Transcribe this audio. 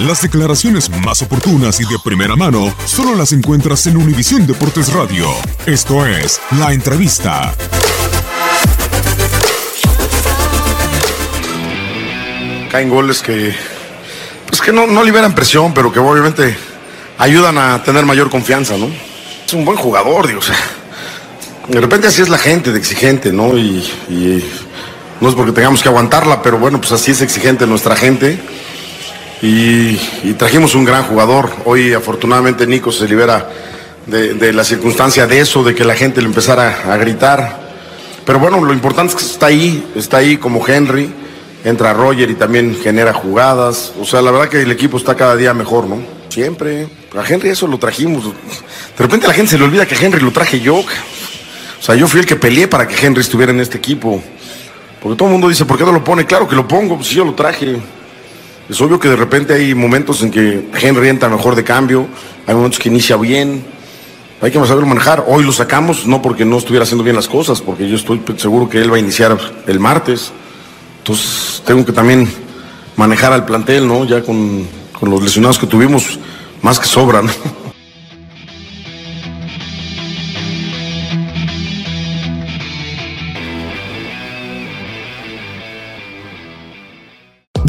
Las declaraciones más oportunas y de primera mano solo las encuentras en Univisión Deportes Radio. Esto es La Entrevista. Caen goles que, pues que no, no liberan presión, pero que obviamente ayudan a tener mayor confianza, ¿no? Es un buen jugador, digo, de repente así es la gente de exigente, ¿no? Y, y no es porque tengamos que aguantarla, pero bueno, pues así es exigente nuestra gente. Y, trajimos un gran jugador. Hoy afortunadamente Nico se libera de, la circunstancia de eso, de que la gente le empezara a gritar. Pero bueno, lo importante es que está ahí, está ahí como Henry, entra Roger y también genera jugadas. O sea, la verdad que el equipo está cada día mejor, ¿no? Siempre. A Henry eso lo trajimos. De repente la gente se le olvida que Henry lo traje yo. O sea, yo fui el que peleé para que Henry estuviera en este equipo. Porque todo el mundo dice, ¿por qué no lo pone? Claro que lo pongo, pues yo lo traje. Es obvio que de repente hay momentos en que Henry entra mejor de cambio, hay momentos que inicia bien, hay que saberlo manejar. Hoy lo sacamos no porque no estuviera haciendo bien las cosas, porque yo estoy seguro que él va a iniciar el martes. Entonces tengo que también manejar al plantel, ¿no? Ya con, con los lesionados que tuvimos, más que sobran.